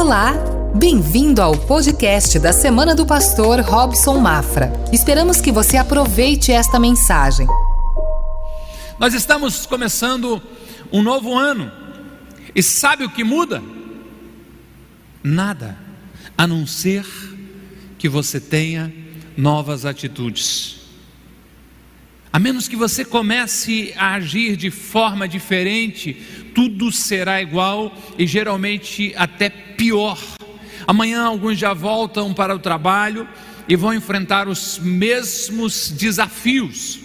Olá, bem-vindo ao podcast da Semana do Pastor Robson Mafra. Esperamos que você aproveite esta mensagem. Nós estamos começando um novo ano e sabe o que muda? Nada, a não ser que você tenha novas atitudes. A menos que você comece a agir de forma diferente, tudo será igual e geralmente até pior. Amanhã alguns já voltam para o trabalho e vão enfrentar os mesmos desafios.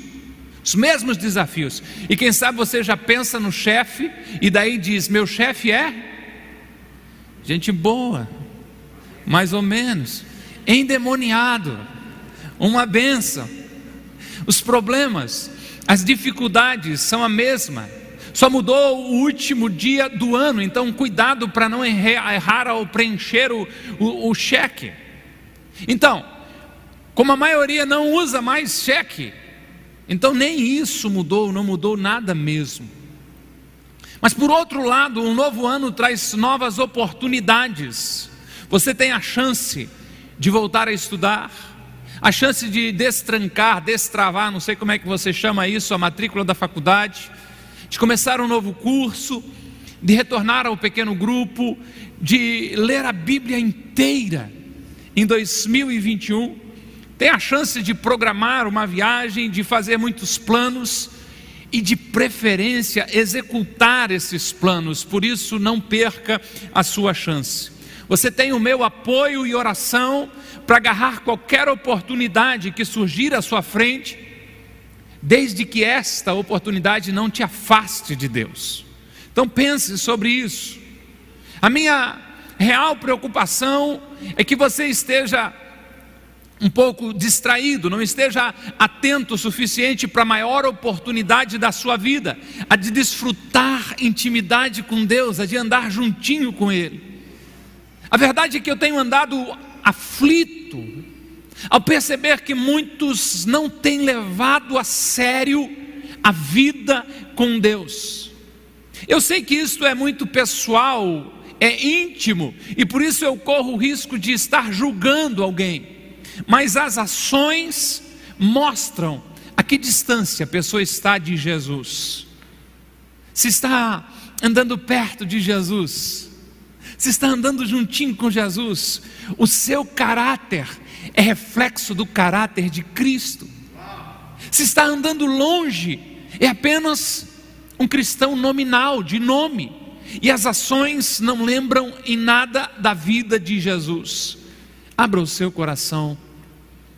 Os mesmos desafios. E quem sabe você já pensa no chefe e daí diz: Meu chefe é gente boa, mais ou menos, endemoniado, uma benção os problemas, as dificuldades são a mesma. Só mudou o último dia do ano, então cuidado para não errar ao preencher o, o, o cheque. Então, como a maioria não usa mais cheque, então nem isso mudou, não mudou nada mesmo. Mas por outro lado, um novo ano traz novas oportunidades. Você tem a chance de voltar a estudar, a chance de destrancar, destravar, não sei como é que você chama isso, a matrícula da faculdade, de começar um novo curso, de retornar ao pequeno grupo, de ler a Bíblia inteira em 2021. Tem a chance de programar uma viagem, de fazer muitos planos e, de preferência, executar esses planos. Por isso, não perca a sua chance. Você tem o meu apoio e oração para agarrar qualquer oportunidade que surgir à sua frente, desde que esta oportunidade não te afaste de Deus. Então pense sobre isso. A minha real preocupação é que você esteja um pouco distraído, não esteja atento o suficiente para a maior oportunidade da sua vida, a de desfrutar intimidade com Deus, a de andar juntinho com Ele. A verdade é que eu tenho andado aflito ao perceber que muitos não têm levado a sério a vida com Deus. Eu sei que isso é muito pessoal, é íntimo, e por isso eu corro o risco de estar julgando alguém, mas as ações mostram a que distância a pessoa está de Jesus. Se está andando perto de Jesus, se está andando juntinho com Jesus, o seu caráter é reflexo do caráter de Cristo. Se está andando longe, é apenas um cristão nominal, de nome, e as ações não lembram em nada da vida de Jesus. Abra o seu coração,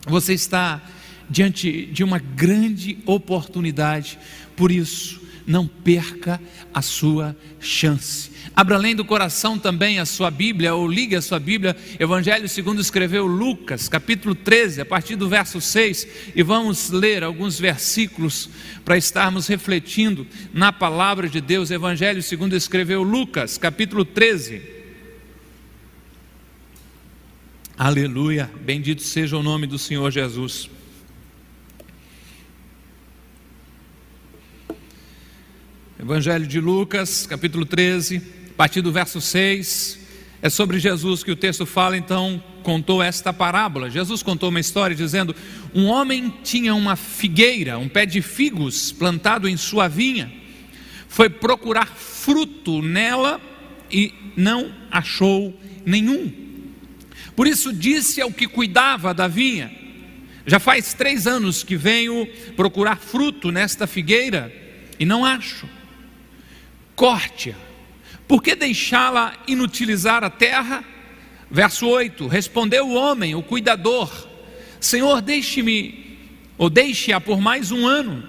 você está diante de uma grande oportunidade, por isso, não perca a sua chance. Abra além do coração também a sua Bíblia, ou ligue a sua Bíblia, Evangelho segundo escreveu Lucas, capítulo 13, a partir do verso 6, e vamos ler alguns versículos para estarmos refletindo na palavra de Deus. Evangelho segundo escreveu Lucas, capítulo 13. Aleluia, bendito seja o nome do Senhor Jesus. Evangelho de Lucas, capítulo 13, a partir do verso 6. É sobre Jesus que o texto fala, então contou esta parábola. Jesus contou uma história dizendo: Um homem tinha uma figueira, um pé de figos plantado em sua vinha. Foi procurar fruto nela e não achou nenhum. Por isso disse ao que cuidava da vinha: Já faz três anos que venho procurar fruto nesta figueira e não acho corte-a. Por que deixá-la inutilizar a terra? Verso 8: Respondeu o homem, o cuidador: Senhor, deixe-me, ou deixe-a por mais um ano,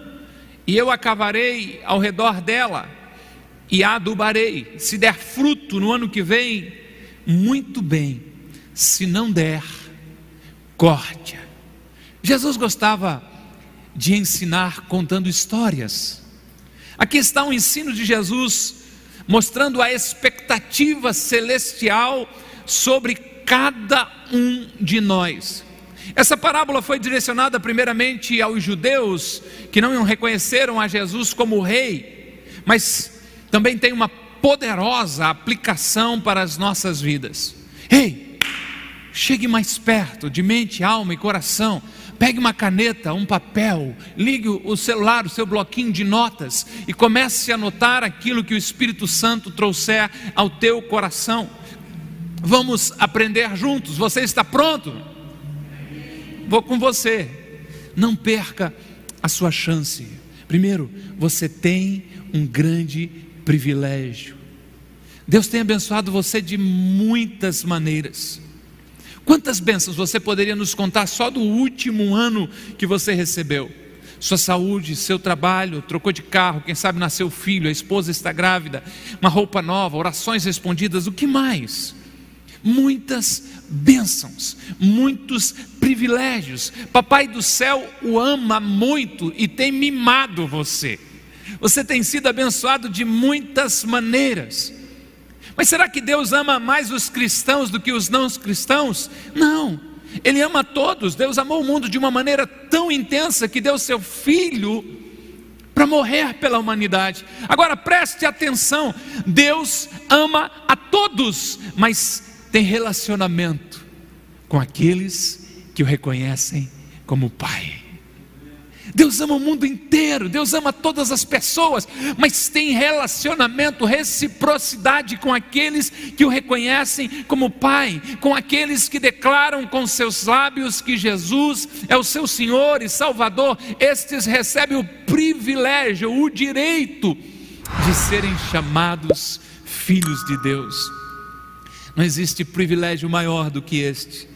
e eu acavarei ao redor dela, e a adubarei. Se der fruto no ano que vem, muito bem, se não der, corte-a. Jesus gostava de ensinar contando histórias. Aqui está o ensino de Jesus, mostrando a expectativa celestial sobre cada um de nós. Essa parábola foi direcionada primeiramente aos judeus que não reconheceram a Jesus como rei, mas também tem uma poderosa aplicação para as nossas vidas. Ei, chegue mais perto de mente, alma e coração. Pegue uma caneta, um papel, ligue o celular, o seu bloquinho de notas e comece a anotar aquilo que o Espírito Santo trouxer ao teu coração. Vamos aprender juntos. Você está pronto? Vou com você. Não perca a sua chance. Primeiro, você tem um grande privilégio. Deus tem abençoado você de muitas maneiras. Quantas bênçãos você poderia nos contar só do último ano que você recebeu? Sua saúde, seu trabalho, trocou de carro, quem sabe nasceu filho, a esposa está grávida, uma roupa nova, orações respondidas, o que mais? Muitas bênçãos, muitos privilégios. Papai do céu o ama muito e tem mimado você. Você tem sido abençoado de muitas maneiras. Mas será que Deus ama mais os cristãos do que os não cristãos? Não. Ele ama todos. Deus amou o mundo de uma maneira tão intensa que deu seu filho para morrer pela humanidade. Agora preste atenção: Deus ama a todos, mas tem relacionamento com aqueles que o reconhecem como Pai. Deus ama o mundo inteiro, Deus ama todas as pessoas, mas tem relacionamento, reciprocidade com aqueles que o reconhecem como Pai, com aqueles que declaram com seus lábios que Jesus é o seu Senhor e Salvador. Estes recebem o privilégio, o direito de serem chamados filhos de Deus. Não existe privilégio maior do que este.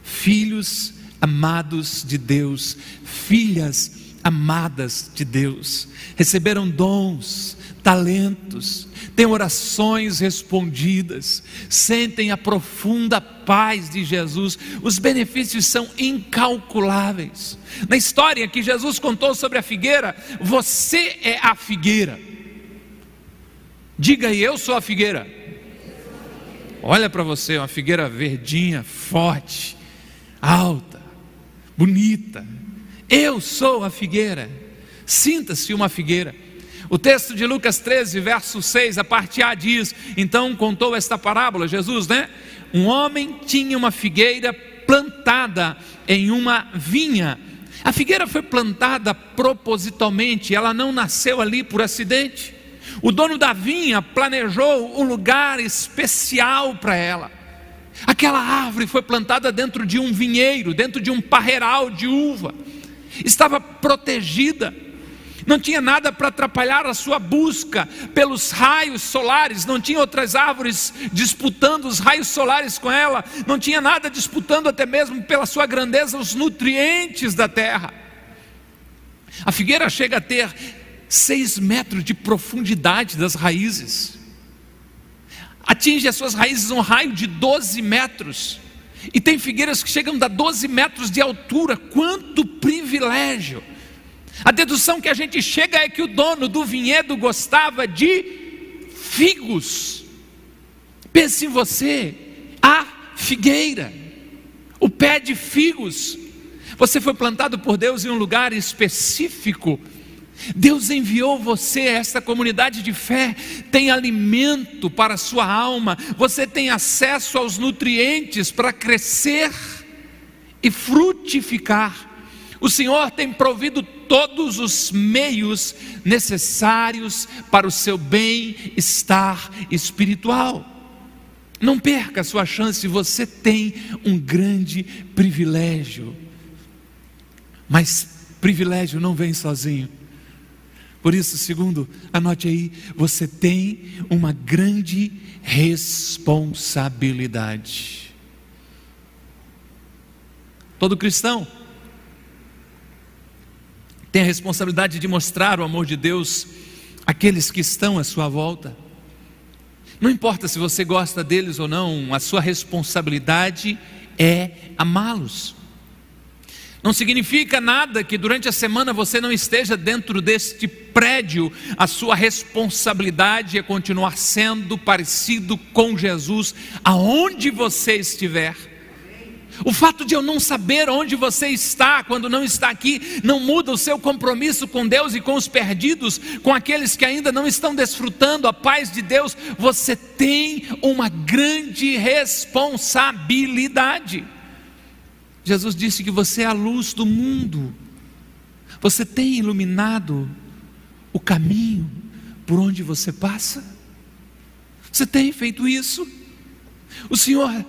Filhos amados de Deus, filhas amadas de Deus, receberam dons, talentos, têm orações respondidas, sentem a profunda paz de Jesus, os benefícios são incalculáveis. Na história que Jesus contou sobre a figueira, você é a figueira. Diga aí, eu sou a figueira. Olha para você, uma figueira verdinha, forte, alta, bonita. Eu sou a figueira. Sinta-se uma figueira. O texto de Lucas 13, verso 6, a parte A diz: Então contou esta parábola, Jesus, né? Um homem tinha uma figueira plantada em uma vinha. A figueira foi plantada propositalmente, ela não nasceu ali por acidente. O dono da vinha planejou um lugar especial para ela. Aquela árvore foi plantada dentro de um vinheiro, dentro de um parreiral de uva. Estava protegida. Não tinha nada para atrapalhar a sua busca pelos raios solares, não tinha outras árvores disputando os raios solares com ela, não tinha nada disputando até mesmo pela sua grandeza os nutrientes da terra. A figueira chega a ter seis metros de profundidade das raízes, atinge as suas raízes um raio de 12 metros, e tem figueiras que chegam a 12 metros de altura, quanto privilégio! A dedução que a gente chega é que o dono do vinhedo gostava de figos. Pense em você, a figueira, o pé de figos. Você foi plantado por Deus em um lugar específico Deus enviou você a esta comunidade de fé, tem alimento para a sua alma, você tem acesso aos nutrientes para crescer e frutificar. O Senhor tem provido todos os meios necessários para o seu bem-estar espiritual. Não perca a sua chance, você tem um grande privilégio. Mas privilégio não vem sozinho. Por isso, segundo, anote aí, você tem uma grande responsabilidade. Todo cristão tem a responsabilidade de mostrar o amor de Deus àqueles que estão à sua volta. Não importa se você gosta deles ou não, a sua responsabilidade é amá-los. Não significa nada que durante a semana você não esteja dentro deste prédio. A sua responsabilidade é continuar sendo parecido com Jesus aonde você estiver. O fato de eu não saber onde você está quando não está aqui não muda o seu compromisso com Deus e com os perdidos, com aqueles que ainda não estão desfrutando a paz de Deus. Você tem uma grande responsabilidade. Jesus disse que você é a luz do mundo. Você tem iluminado o caminho por onde você passa? Você tem feito isso? O Senhor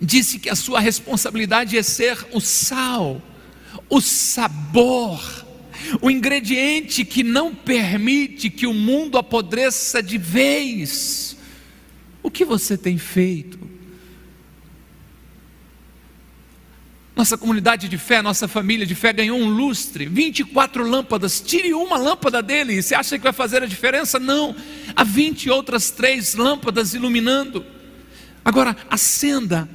disse que a sua responsabilidade é ser o sal, o sabor, o ingrediente que não permite que o mundo apodreça de vez. O que você tem feito? Nossa comunidade de fé, nossa família de fé ganhou um lustre, 24 lâmpadas. Tire uma lâmpada dele, você acha que vai fazer a diferença? Não, há 20 outras três lâmpadas iluminando. Agora, acenda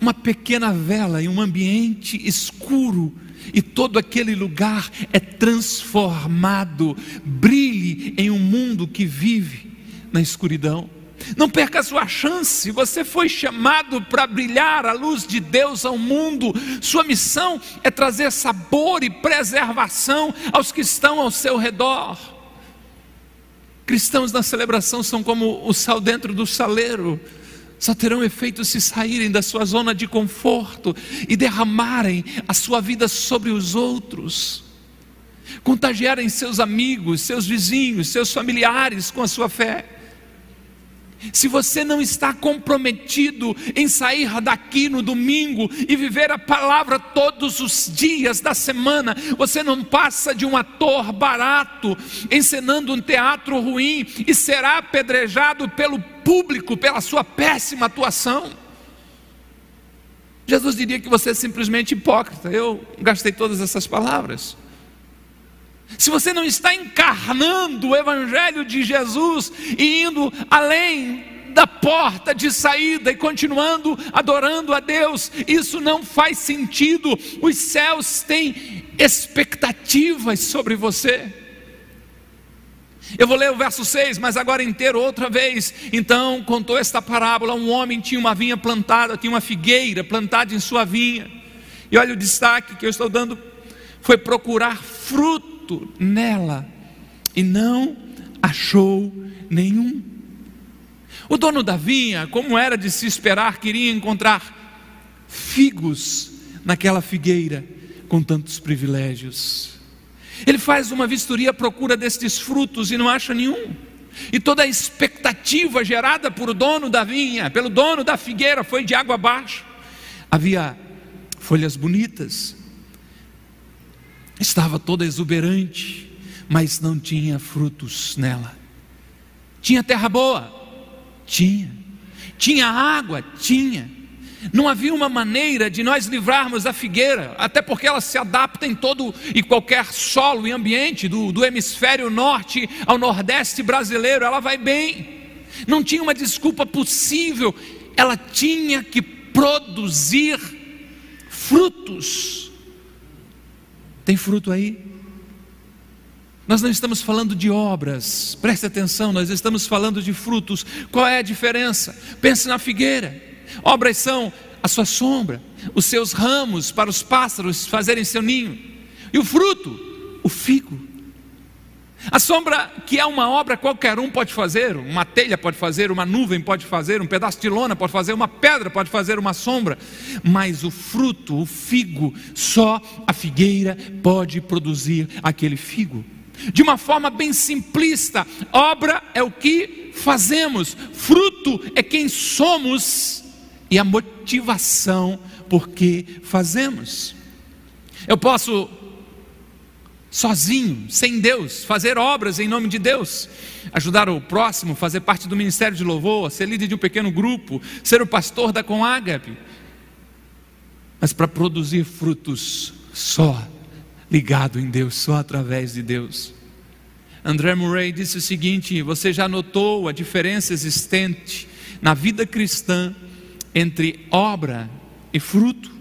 uma pequena vela em um ambiente escuro e todo aquele lugar é transformado. Brilhe em um mundo que vive na escuridão. Não perca a sua chance, você foi chamado para brilhar a luz de Deus ao mundo. Sua missão é trazer sabor e preservação aos que estão ao seu redor. Cristãos na celebração são como o sal dentro do saleiro só terão efeito se saírem da sua zona de conforto e derramarem a sua vida sobre os outros, contagiarem seus amigos, seus vizinhos, seus familiares com a sua fé. Se você não está comprometido em sair daqui no domingo e viver a palavra todos os dias da semana, você não passa de um ator barato encenando um teatro ruim e será apedrejado pelo público pela sua péssima atuação. Jesus diria que você é simplesmente hipócrita. Eu gastei todas essas palavras. Se você não está encarnando o Evangelho de Jesus e indo além da porta de saída e continuando adorando a Deus, isso não faz sentido. Os céus têm expectativas sobre você. Eu vou ler o verso 6, mas agora inteiro outra vez. Então contou esta parábola: um homem tinha uma vinha plantada, tinha uma figueira plantada em sua vinha. E olha o destaque que eu estou dando: foi procurar fruto fruto nela e não achou nenhum. O dono da vinha, como era de se esperar, queria encontrar figos naquela figueira com tantos privilégios. Ele faz uma vistoria à procura destes frutos e não acha nenhum. E toda a expectativa gerada por o dono da vinha, pelo dono da figueira, foi de água abaixo. Havia folhas bonitas, estava toda exuberante, mas não tinha frutos nela. Tinha terra boa? Tinha. Tinha água? Tinha. Não havia uma maneira de nós livrarmos a figueira, até porque ela se adapta em todo e qualquer solo e ambiente, do, do hemisfério norte ao nordeste brasileiro, ela vai bem. Não tinha uma desculpa possível, ela tinha que produzir frutos. Tem fruto aí? Nós não estamos falando de obras, preste atenção, nós estamos falando de frutos. Qual é a diferença? Pense na figueira. Obras são a sua sombra, os seus ramos para os pássaros fazerem seu ninho. E o fruto, o figo. A sombra, que é uma obra qualquer um pode fazer, uma telha pode fazer, uma nuvem pode fazer, um pedaço de lona pode fazer, uma pedra pode fazer uma sombra, mas o fruto, o figo, só a figueira pode produzir aquele figo. De uma forma bem simplista, obra é o que fazemos, fruto é quem somos e a motivação por que fazemos. Eu posso sozinho, sem Deus, fazer obras em nome de Deus, ajudar o próximo, fazer parte do ministério de louvor, ser líder de um pequeno grupo, ser o pastor da Conágape. Mas para produzir frutos só ligado em Deus, só através de Deus. André Murray disse o seguinte: Você já notou a diferença existente na vida cristã entre obra e fruto?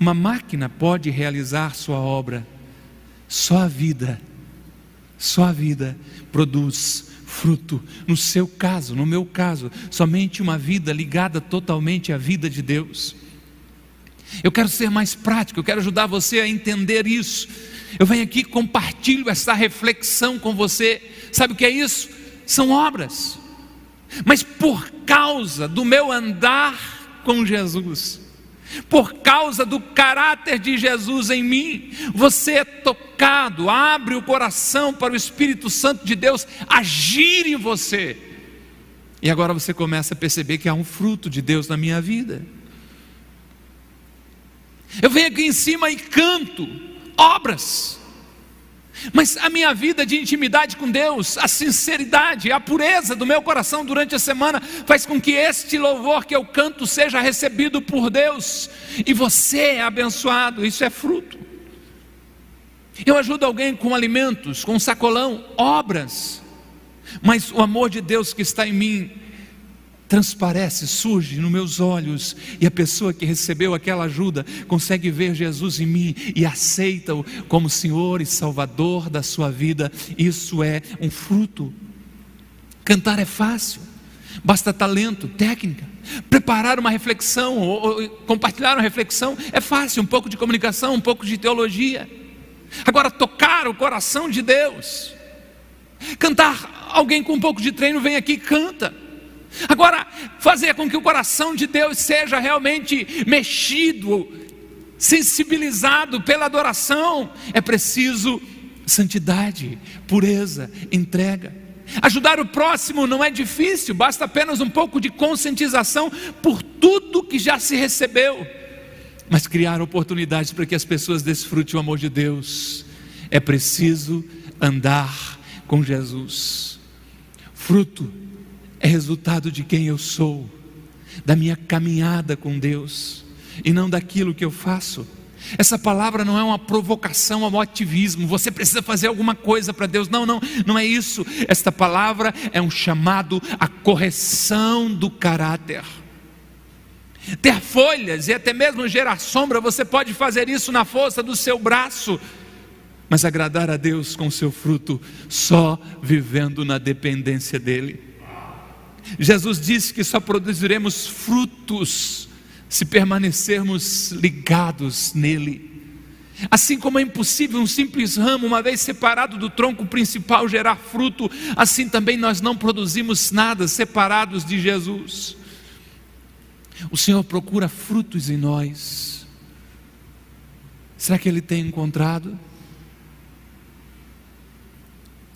Uma máquina pode realizar sua obra só a vida, só a vida produz fruto. No seu caso, no meu caso, somente uma vida ligada totalmente à vida de Deus. Eu quero ser mais prático, eu quero ajudar você a entender isso. Eu venho aqui compartilho essa reflexão com você. Sabe o que é isso? São obras. Mas por causa do meu andar com Jesus, por causa do caráter de Jesus em mim, você é tocado, abre o coração para o Espírito Santo de Deus agir em você. E agora você começa a perceber que há um fruto de Deus na minha vida. Eu venho aqui em cima e canto obras. Mas a minha vida de intimidade com Deus, a sinceridade, a pureza do meu coração durante a semana faz com que este louvor que eu canto seja recebido por Deus e você é abençoado, isso é fruto. Eu ajudo alguém com alimentos, com sacolão, obras, mas o amor de Deus que está em mim transparece, surge nos meus olhos, e a pessoa que recebeu aquela ajuda consegue ver Jesus em mim e aceita-o como Senhor e Salvador da sua vida. Isso é um fruto. Cantar é fácil, basta talento, técnica. Preparar uma reflexão ou, ou compartilhar uma reflexão é fácil, um pouco de comunicação, um pouco de teologia. Agora, tocar o coração de Deus, cantar, alguém com um pouco de treino vem aqui e canta. Agora, fazer com que o coração de Deus seja realmente mexido, sensibilizado pela adoração, é preciso santidade, pureza, entrega. Ajudar o próximo não é difícil, basta apenas um pouco de conscientização por tudo que já se recebeu. Mas criar oportunidades para que as pessoas desfrutem o amor de Deus, é preciso andar com Jesus. Fruto é resultado de quem eu sou, da minha caminhada com Deus, e não daquilo que eu faço. Essa palavra não é uma provocação ao ativismo, você precisa fazer alguma coisa para Deus. Não, não, não é isso. Esta palavra é um chamado à correção do caráter. Ter folhas e até mesmo gerar sombra, você pode fazer isso na força do seu braço, mas agradar a Deus com seu fruto só vivendo na dependência dEle. Jesus disse que só produziremos frutos se permanecermos ligados nele. Assim como é impossível um simples ramo, uma vez separado do tronco principal, gerar fruto, assim também nós não produzimos nada separados de Jesus. O Senhor procura frutos em nós. Será que Ele tem encontrado?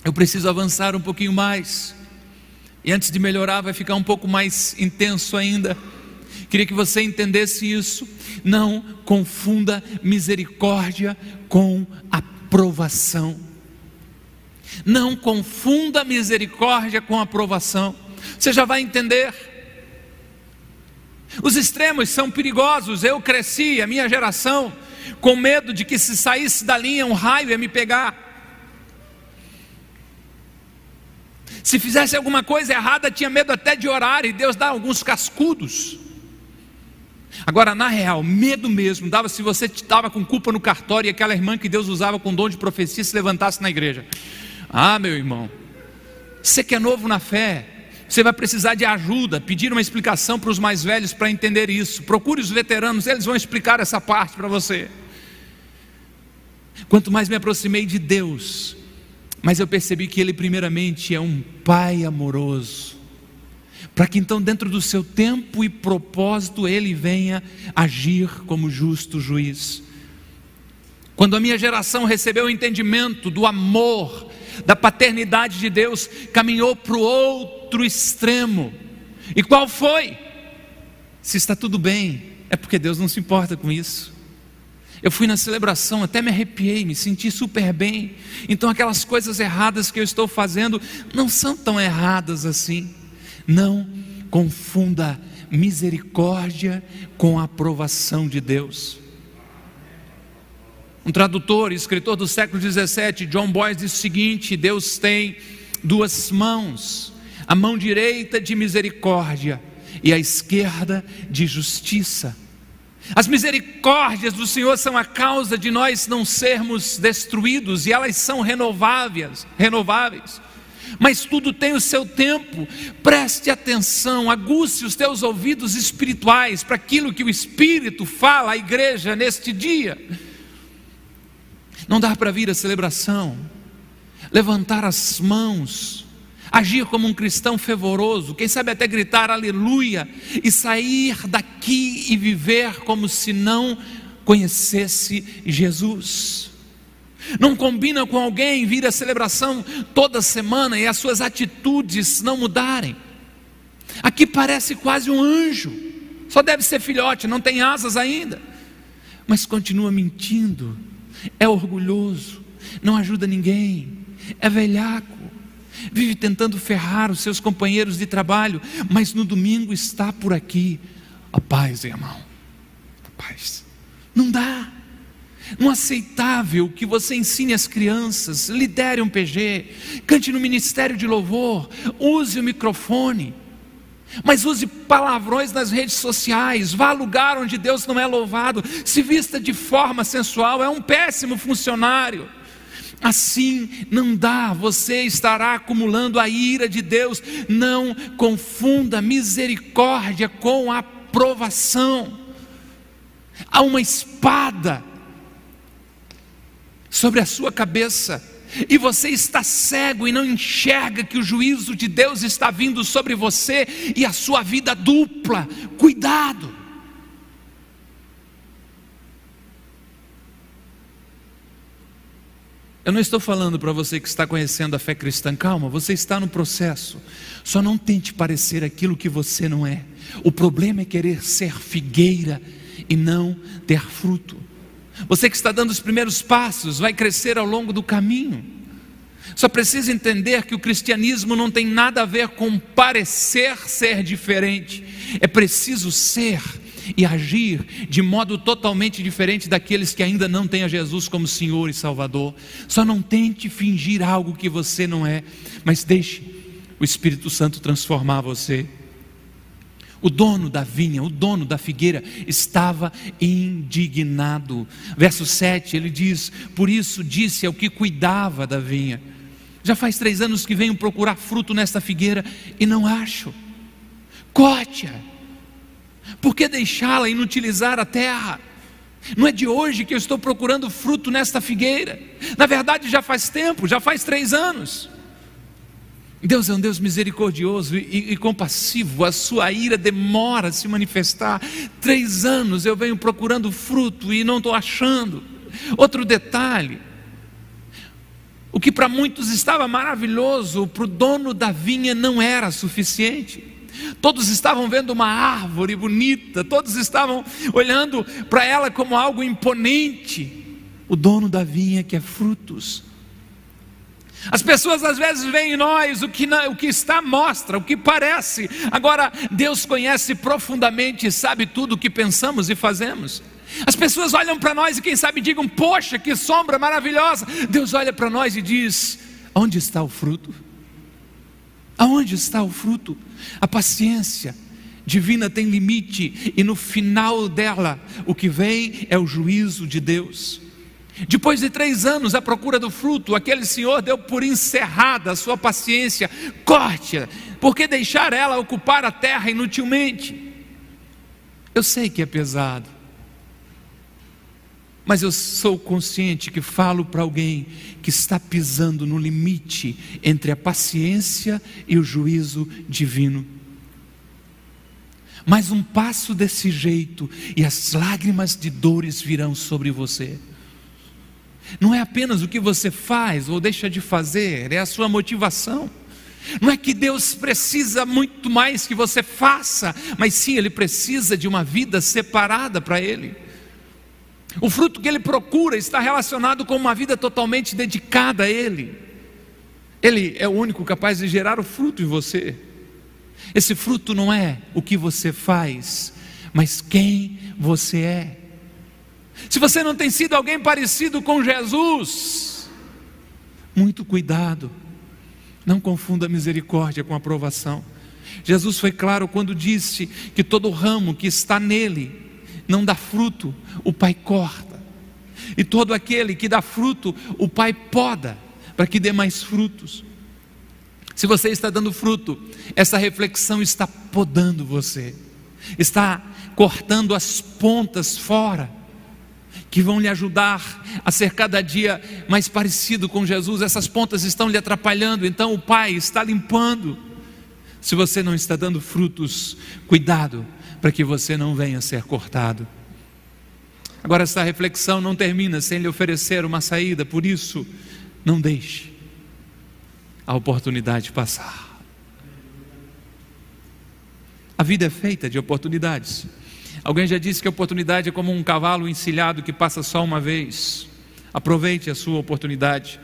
Eu preciso avançar um pouquinho mais. E antes de melhorar, vai ficar um pouco mais intenso ainda. Queria que você entendesse isso. Não confunda misericórdia com aprovação. Não confunda misericórdia com aprovação. Você já vai entender. Os extremos são perigosos. Eu cresci, a minha geração, com medo de que se saísse da linha um raio ia me pegar. Se fizesse alguma coisa errada, tinha medo até de orar e Deus dá alguns cascudos. Agora, na real, medo mesmo dava se você estava com culpa no cartório e aquela irmã que Deus usava com dom de profecia se levantasse na igreja. Ah, meu irmão, você que é novo na fé, você vai precisar de ajuda, pedir uma explicação para os mais velhos para entender isso. Procure os veteranos, eles vão explicar essa parte para você. Quanto mais me aproximei de Deus, mas eu percebi que Ele, primeiramente, é um Pai amoroso, para que então, dentro do seu tempo e propósito, Ele venha agir como justo juiz. Quando a minha geração recebeu o entendimento do amor, da paternidade de Deus, caminhou para o outro extremo. E qual foi? Se está tudo bem, é porque Deus não se importa com isso. Eu fui na celebração, até me arrepiei, me senti super bem. Então, aquelas coisas erradas que eu estou fazendo não são tão erradas assim. Não confunda misericórdia com a aprovação de Deus. Um tradutor, escritor do século 17, John Boyce, diz o seguinte: Deus tem duas mãos, a mão direita de misericórdia e a esquerda de justiça. As misericórdias do Senhor são a causa de nós não sermos destruídos e elas são renováveis, renováveis. mas tudo tem o seu tempo. Preste atenção, aguce os teus ouvidos espirituais para aquilo que o Espírito fala à igreja neste dia. Não dá para vir a celebração, levantar as mãos, agir como um cristão fervoroso, quem sabe até gritar aleluia e sair daqui e viver como se não conhecesse Jesus. Não combina com alguém vir à celebração toda semana e as suas atitudes não mudarem. Aqui parece quase um anjo, só deve ser filhote, não tem asas ainda, mas continua mentindo, é orgulhoso, não ajuda ninguém, é velhaco, vive tentando ferrar os seus companheiros de trabalho, mas no domingo está por aqui. A paz, irmão, a paz. Não dá. Não é aceitável que você ensine as crianças, lidere um PG, cante no ministério de louvor, use o microfone, mas use palavrões nas redes sociais, vá a lugar onde Deus não é louvado, se vista de forma sensual, é um péssimo funcionário. Assim não dá, você estará acumulando a ira de Deus. Não confunda misericórdia com aprovação. Há uma espada sobre a sua cabeça, e você está cego e não enxerga que o juízo de Deus está vindo sobre você e a sua vida dupla. Cuidado. Eu não estou falando para você que está conhecendo a fé cristã, calma, você está no processo. Só não tente parecer aquilo que você não é. O problema é querer ser figueira e não ter fruto. Você que está dando os primeiros passos, vai crescer ao longo do caminho. Só precisa entender que o cristianismo não tem nada a ver com parecer ser diferente, é preciso ser e agir de modo totalmente diferente daqueles que ainda não têm a Jesus como Senhor e Salvador. Só não tente fingir algo que você não é, mas deixe o Espírito Santo transformar você. O dono da vinha, o dono da figueira, estava indignado. Verso 7 ele diz: Por isso disse ao que cuidava da vinha: Já faz três anos que venho procurar fruto nesta figueira e não acho. Corte-a por que deixá-la inutilizar a terra? Não é de hoje que eu estou procurando fruto nesta figueira. Na verdade, já faz tempo, já faz três anos. Deus é um Deus misericordioso e, e, compassivo, a sua ira demora a se manifestar. Três anos eu venho procurando fruto e não estou achando. Outro detalhe: o que para muitos estava maravilhoso, para o dono da vinha não era suficiente. Todos estavam vendo uma árvore bonita, todos estavam olhando para ela como algo imponente. O dono da vinha quer frutos. As pessoas às vezes veem em nós o que, o que está mostra, o que parece. Agora, Deus conhece profundamente e sabe tudo o que pensamos e fazemos. As pessoas olham para nós e quem sabe digam: Poxa, que sombra maravilhosa. Deus olha para nós e diz: Onde está o fruto? Aonde está o fruto? A paciência divina tem limite e no final dela o que vem é o juízo de Deus. Depois de três anos à procura do fruto, aquele senhor deu por encerrada a sua paciência, corte-a, porque deixar ela ocupar a terra inutilmente? Eu sei que é pesado, mas eu sou consciente que falo para alguém que está pisando no limite entre a paciência e o juízo divino. Mais um passo desse jeito e as lágrimas de dores virão sobre você. Não é apenas o que você faz ou deixa de fazer, é a sua motivação. Não é que Deus precisa muito mais que você faça, mas sim, Ele precisa de uma vida separada para Ele. O fruto que ele procura está relacionado com uma vida totalmente dedicada a ele. Ele é o único capaz de gerar o fruto em você. Esse fruto não é o que você faz, mas quem você é. Se você não tem sido alguém parecido com Jesus, muito cuidado, não confunda misericórdia com aprovação. Jesus foi claro quando disse que todo ramo que está nele não dá fruto, o Pai corta. E todo aquele que dá fruto, o Pai poda, para que dê mais frutos. Se você está dando fruto, essa reflexão está podando você, está cortando as pontas fora, que vão lhe ajudar a ser cada dia mais parecido com Jesus. Essas pontas estão lhe atrapalhando, então o Pai está limpando. Se você não está dando frutos, cuidado para que você não venha ser cortado. Agora, essa reflexão não termina sem lhe oferecer uma saída, por isso, não deixe a oportunidade passar. A vida é feita de oportunidades. Alguém já disse que a oportunidade é como um cavalo encilhado que passa só uma vez. Aproveite a sua oportunidade.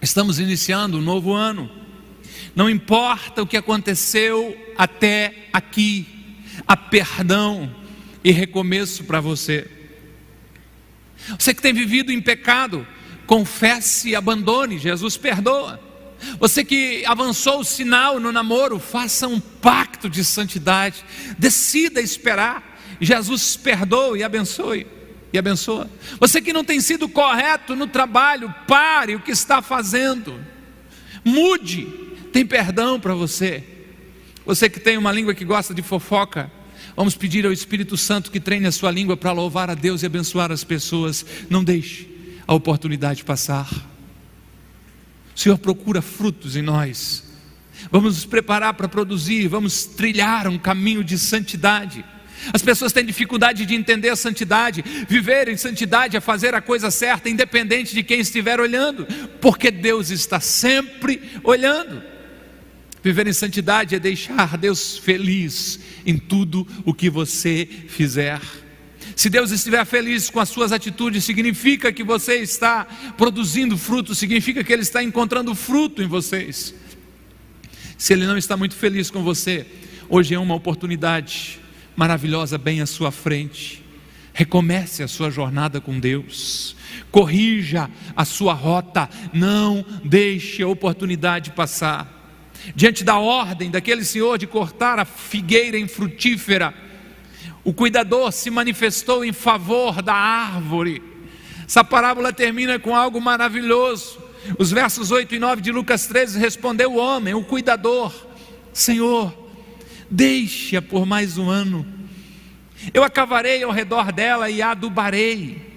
Estamos iniciando um novo ano. Não importa o que aconteceu até aqui, há perdão e recomeço para você. Você que tem vivido em pecado, confesse e abandone, Jesus perdoa. Você que avançou o sinal no namoro, faça um pacto de santidade, decida esperar. Jesus perdoa e abençoe e abençoa. Você que não tem sido correto no trabalho, pare o que está fazendo. Mude. Tem perdão para você. Você que tem uma língua que gosta de fofoca, vamos pedir ao Espírito Santo que treine a sua língua para louvar a Deus e abençoar as pessoas. Não deixe a oportunidade passar. O Senhor procura frutos em nós. Vamos nos preparar para produzir, vamos trilhar um caminho de santidade. As pessoas têm dificuldade de entender a santidade, viver em santidade é fazer a coisa certa, independente de quem estiver olhando, porque Deus está sempre olhando. Viver em santidade é deixar Deus feliz em tudo o que você fizer. Se Deus estiver feliz com as suas atitudes, significa que você está produzindo fruto, significa que Ele está encontrando fruto em vocês. Se Ele não está muito feliz com você, hoje é uma oportunidade maravilhosa bem à sua frente. Recomece a sua jornada com Deus, corrija a sua rota, não deixe a oportunidade passar. Diante da ordem daquele senhor de cortar a figueira infrutífera, o cuidador se manifestou em favor da árvore. Essa parábola termina com algo maravilhoso. Os versos 8 e 9 de Lucas 13 respondeu o homem, o cuidador: Senhor, deixe-a por mais um ano. Eu acavarei ao redor dela e a adubarei.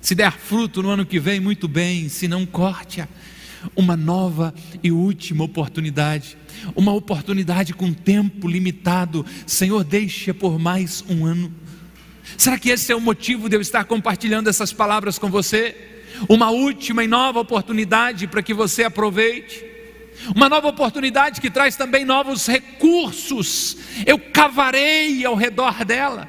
Se der fruto no ano que vem, muito bem, se não, corte-a. Uma nova e última oportunidade uma oportunidade com tempo limitado. Senhor, deixa por mais um ano. Será que esse é o motivo de eu estar compartilhando essas palavras com você? Uma última e nova oportunidade para que você aproveite. Uma nova oportunidade que traz também novos recursos. Eu cavarei ao redor dela.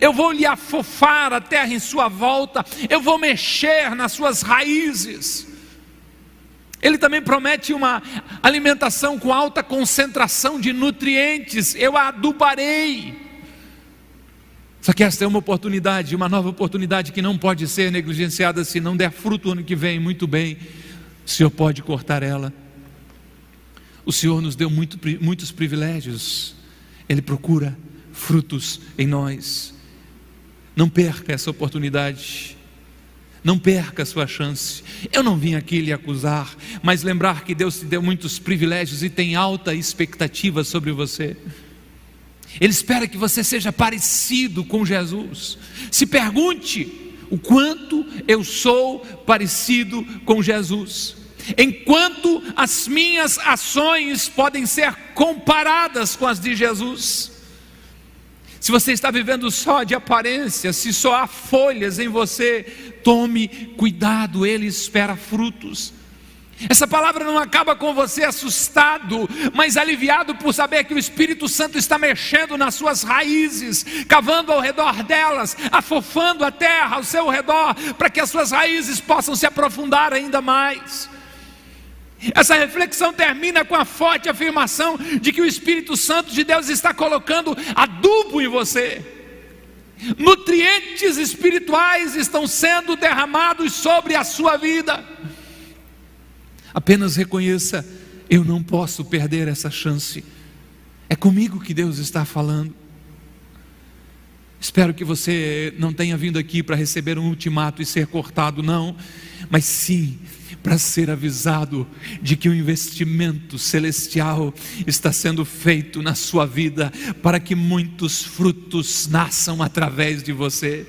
Eu vou lhe afofar a terra em sua volta. Eu vou mexer nas suas raízes. Ele também promete uma alimentação com alta concentração de nutrientes. Eu a adubarei. Só que esta é uma oportunidade, uma nova oportunidade que não pode ser negligenciada se não der fruto ano que vem, muito bem. O Senhor pode cortar ela. O Senhor nos deu muito, muitos privilégios. Ele procura frutos em nós. Não perca essa oportunidade. Não perca a sua chance. Eu não vim aqui lhe acusar, mas lembrar que Deus te deu muitos privilégios e tem alta expectativa sobre você. Ele espera que você seja parecido com Jesus. Se pergunte o quanto eu sou parecido com Jesus. Enquanto as minhas ações podem ser comparadas com as de Jesus. Se você está vivendo só de aparência, se só há folhas em você, tome cuidado, ele espera frutos. Essa palavra não acaba com você assustado, mas aliviado por saber que o Espírito Santo está mexendo nas suas raízes, cavando ao redor delas, afofando a terra ao seu redor, para que as suas raízes possam se aprofundar ainda mais. Essa reflexão termina com a forte afirmação de que o Espírito Santo de Deus está colocando adubo em você. Nutrientes espirituais estão sendo derramados sobre a sua vida. Apenas reconheça: eu não posso perder essa chance. É comigo que Deus está falando. Espero que você não tenha vindo aqui para receber um ultimato e ser cortado, não, mas sim para ser avisado de que o investimento celestial está sendo feito na sua vida para que muitos frutos nasçam através de você.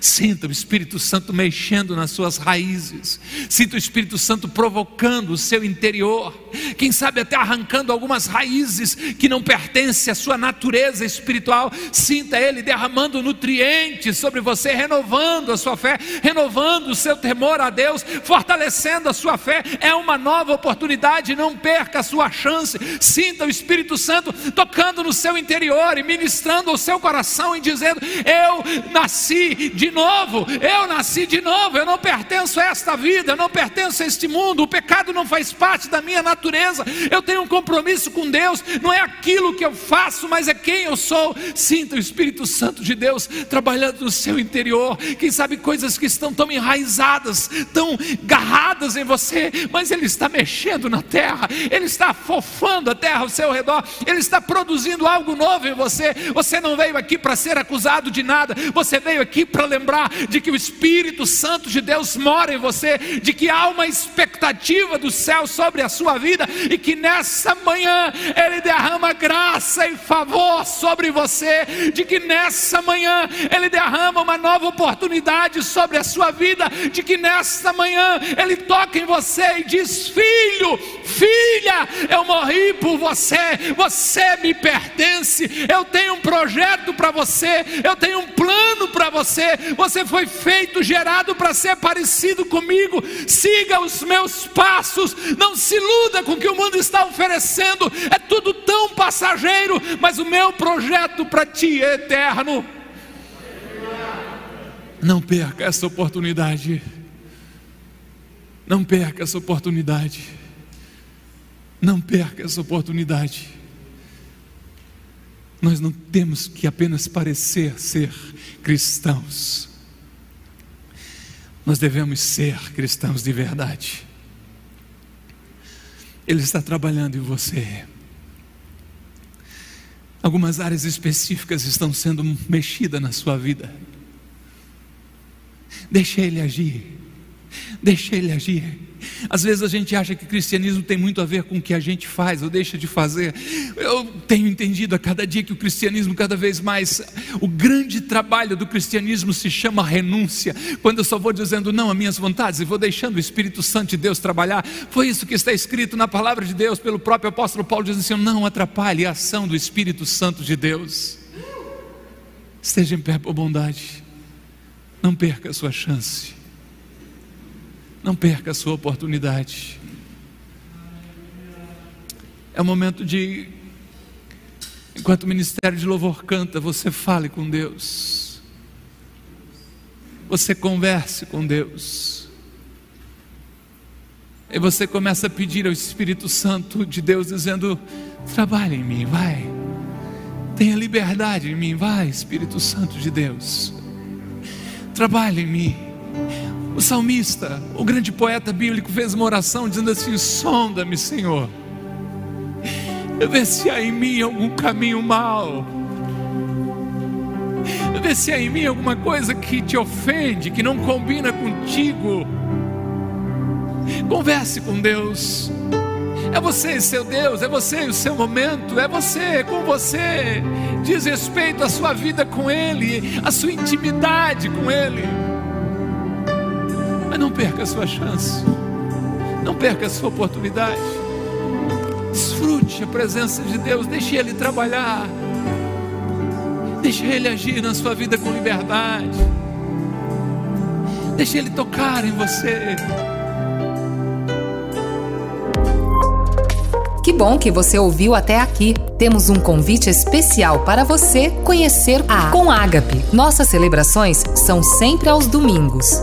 Sinta o Espírito Santo mexendo nas suas raízes. Sinta o Espírito Santo provocando o seu interior. Quem sabe até arrancando algumas raízes que não pertencem à sua natureza espiritual. Sinta Ele derramando nutrientes sobre você, renovando a sua fé, renovando o seu temor a Deus, fortalecendo a sua fé. É uma nova oportunidade. Não perca a sua chance. Sinta o Espírito Santo tocando no seu interior e ministrando ao seu coração e dizendo: Eu nasci de novo, eu nasci de novo, eu não pertenço a esta vida, eu não pertenço a este mundo, o pecado não faz parte da minha natureza, eu tenho um compromisso com Deus, não é aquilo que eu faço, mas é quem eu sou. Sinta o Espírito Santo de Deus trabalhando no seu interior, quem sabe coisas que estão tão enraizadas, tão garradas em você, mas Ele está mexendo na terra, Ele está fofando a terra ao seu redor, Ele está produzindo algo novo em você. Você não veio aqui para ser acusado de nada, você veio aqui para para lembrar de que o Espírito Santo de Deus mora em você, de que há uma expectativa do céu sobre a sua vida e que nessa manhã Ele derrama graça e favor sobre você, de que nessa manhã Ele derrama uma nova oportunidade sobre a sua vida, de que nessa manhã Ele toca em você e diz: Filho, filha, eu morri por você, você me pertence, eu tenho um projeto para você, eu tenho um plano para você você foi feito, gerado para ser parecido comigo. Siga os meus passos, não se iluda com o que o mundo está oferecendo, é tudo tão passageiro, mas o meu projeto para ti é eterno. Não perca essa oportunidade. Não perca essa oportunidade. Não perca essa oportunidade. Nós não temos que apenas parecer ser cristãos, nós devemos ser cristãos de verdade. Ele está trabalhando em você. Algumas áreas específicas estão sendo mexidas na sua vida. Deixa Ele agir. Deixa Ele agir. Às vezes a gente acha que cristianismo tem muito a ver com o que a gente faz ou deixa de fazer. Eu tenho entendido a cada dia que o cristianismo, cada vez mais, o grande trabalho do cristianismo se chama renúncia. Quando eu só vou dizendo não a minhas vontades e vou deixando o Espírito Santo de Deus trabalhar. Foi isso que está escrito na palavra de Deus pelo próprio apóstolo Paulo, dizendo assim: não atrapalhe a ação do Espírito Santo de Deus. Esteja em pé por bondade. Não perca a sua chance. Não perca a sua oportunidade. É o momento de, enquanto o ministério de louvor canta, você fale com Deus. Você converse com Deus. E você começa a pedir ao Espírito Santo de Deus, dizendo: trabalhe em mim, vai. Tenha liberdade em mim, vai, Espírito Santo de Deus. Trabalhe em mim. O salmista, o grande poeta bíblico, fez uma oração dizendo assim: Sonda-me, Senhor, vê se há em mim algum caminho mau, vê se há em mim alguma coisa que te ofende, que não combina contigo. Converse com Deus. É você e seu Deus, é você e o seu momento, é você, é com você. Diz respeito à sua vida com Ele, à sua intimidade com Ele. Não perca a sua chance. Não perca a sua oportunidade. Desfrute a presença de Deus. Deixe Ele trabalhar. Deixe Ele agir na sua vida com liberdade. Deixe Ele tocar em você. Que bom que você ouviu até aqui. Temos um convite especial para você conhecer a Com Ágape. Nossas celebrações são sempre aos domingos,